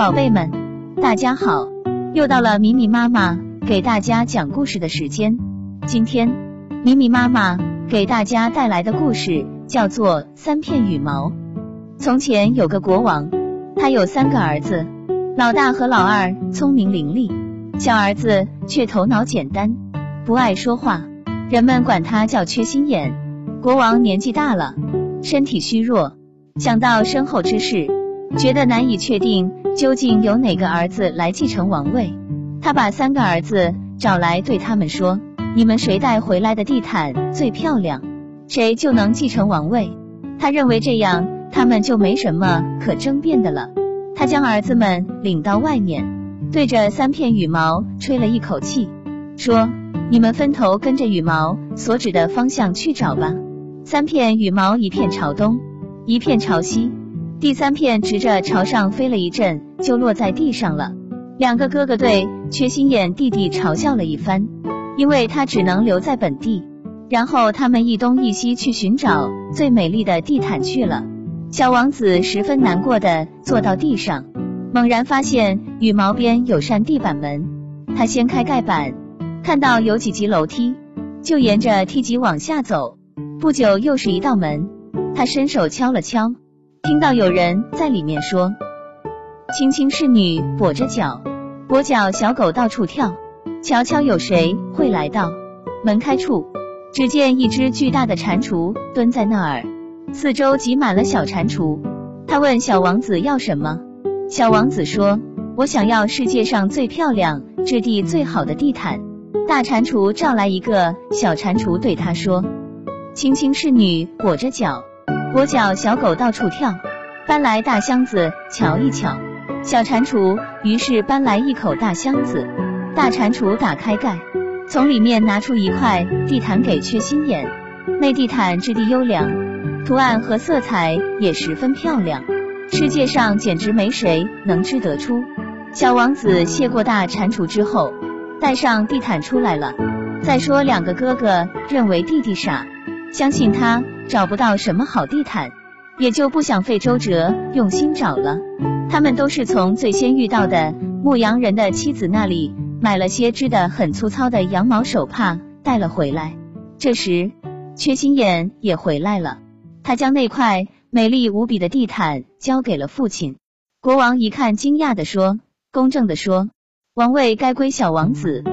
宝贝们，大家好，又到了米米妈妈给大家讲故事的时间。今天，米米妈妈给大家带来的故事叫做《三片羽毛》。从前有个国王，他有三个儿子，老大和老二聪明伶俐，小儿子却头脑简单，不爱说话，人们管他叫缺心眼。国王年纪大了，身体虚弱，想到身后之事。觉得难以确定究竟由哪个儿子来继承王位，他把三个儿子找来，对他们说：“你们谁带回来的地毯最漂亮，谁就能继承王位。”他认为这样他们就没什么可争辩的了。他将儿子们领到外面，对着三片羽毛吹了一口气，说：“你们分头跟着羽毛所指的方向去找吧。”三片羽毛一片朝东，一片朝西。第三片直着朝上飞了一阵，就落在地上了。两个哥哥对缺心眼弟弟嘲笑了一番，因为他只能留在本地。然后他们一东一西去寻找最美丽的地毯去了。小王子十分难过的坐到地上，猛然发现羽毛边有扇地板门。他掀开盖板，看到有几级楼梯，就沿着梯级往下走。不久又是一道门，他伸手敲了敲。听到有人在里面说：“青青是女，跛着脚，跛脚小狗到处跳，瞧瞧有谁会来到。”门开处，只见一只巨大的蟾蜍蹲在那儿，四周挤满了小蟾蜍。他问小王子要什么，小王子说：“我想要世界上最漂亮、质地最好的地毯。”大蟾蜍召来一个小蟾蜍，对他说：“青青是女，裹着脚。”跛脚小狗到处跳，搬来大箱子瞧一瞧。小蟾蜍于是搬来一口大箱子，大蟾蜍打开盖，从里面拿出一块地毯给缺心眼。那地毯质地优良，图案和色彩也十分漂亮，世界上简直没谁能织得出。小王子谢过大蟾蜍之后，带上地毯出来了。再说两个哥哥认为弟弟傻。相信他找不到什么好地毯，也就不想费周折用心找了。他们都是从最先遇到的牧羊人的妻子那里买了些织的很粗糙的羊毛手帕带了回来。这时，缺心眼也回来了，他将那块美丽无比的地毯交给了父亲。国王一看，惊讶的说：“公正的说，王位该归小王子。”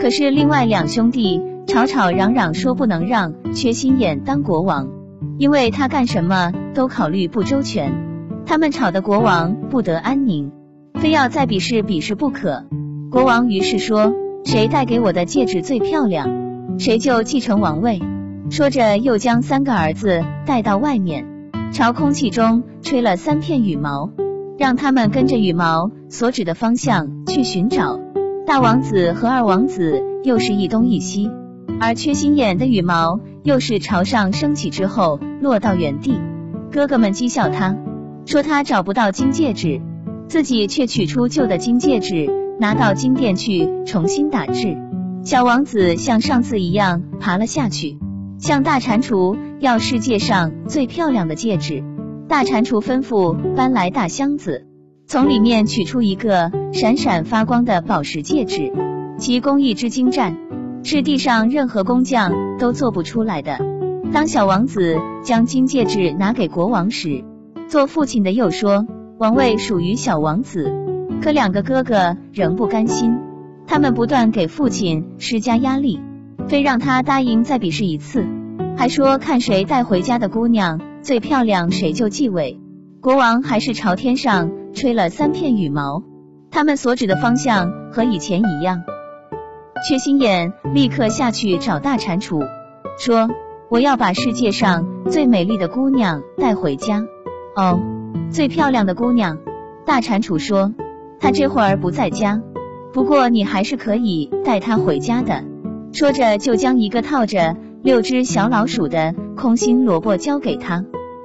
可是另外两兄弟。吵吵嚷嚷说不能让缺心眼当国王，因为他干什么都考虑不周全。他们吵得国王不得安宁，非要再比试比试不可。国王于是说：“谁带给我的戒指最漂亮，谁就继承王位。”说着又将三个儿子带到外面，朝空气中吹了三片羽毛，让他们跟着羽毛所指的方向去寻找。大王子和二王子又是一东一西。而缺心眼的羽毛又是朝上升起之后落到原地，哥哥们讥笑他，说他找不到金戒指，自己却取出旧的金戒指，拿到金店去重新打制。小王子像上次一样爬了下去，向大蟾蜍要世界上最漂亮的戒指。大蟾蜍吩咐搬来大箱子，从里面取出一个闪闪发光的宝石戒指，其工艺之精湛。是地上任何工匠都做不出来的。当小王子将金戒指拿给国王时，做父亲的又说王位属于小王子。可两个哥哥仍不甘心，他们不断给父亲施加压力，非让他答应再比试一次，还说看谁带回家的姑娘最漂亮，谁就继位。国王还是朝天上吹了三片羽毛，他们所指的方向和以前一样。缺心眼立刻下去找大蟾蜍，说：“我要把世界上最美丽的姑娘带回家。”哦，最漂亮的姑娘。大蟾蜍说：“她这会儿不在家，不过你还是可以带她回家的。”说着就将一个套着六只小老鼠的空心萝卜交给他。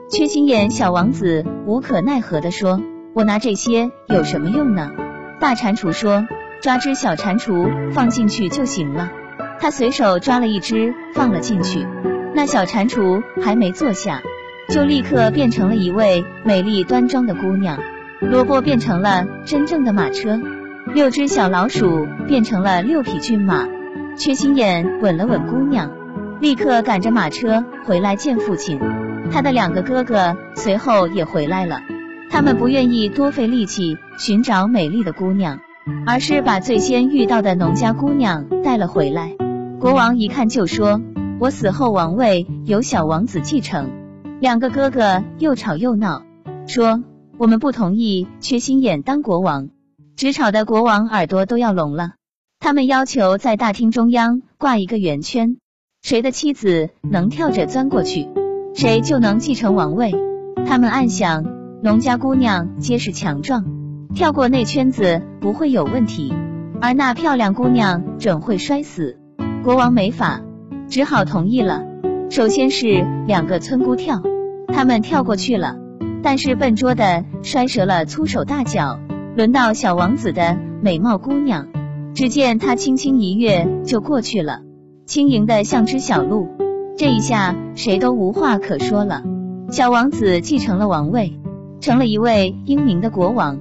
缺心眼小王子无可奈何的说：“我拿这些有什么用呢？”大蟾蜍说。抓只小蟾蜍放进去就行了。他随手抓了一只放了进去，那小蟾蜍还没坐下，就立刻变成了一位美丽端庄的姑娘。萝卜变成了真正的马车，六只小老鼠变成了六匹骏马。缺心眼吻了吻姑娘，立刻赶着马车回来见父亲。他的两个哥哥随后也回来了，他们不愿意多费力气寻找美丽的姑娘，而是把最先遇到的农家姑娘带了回来。国王一看就说：“我死后王位由小王子继承。”两个哥哥又吵又闹，说。我们不同意缺心眼当国王，直吵的国王耳朵都要聋了。他们要求在大厅中央挂一个圆圈，谁的妻子能跳着钻过去，谁就能继承王位。他们暗想，农家姑娘结实强壮，跳过那圈子不会有问题，而那漂亮姑娘准会摔死。国王没法，只好同意了。首先是两个村姑跳，他们跳过去了。但是笨拙的摔折了粗手大脚，轮到小王子的美貌姑娘，只见她轻轻一跃就过去了，轻盈的像只小鹿。这一下谁都无话可说了。小王子继承了王位，成了一位英明的国王。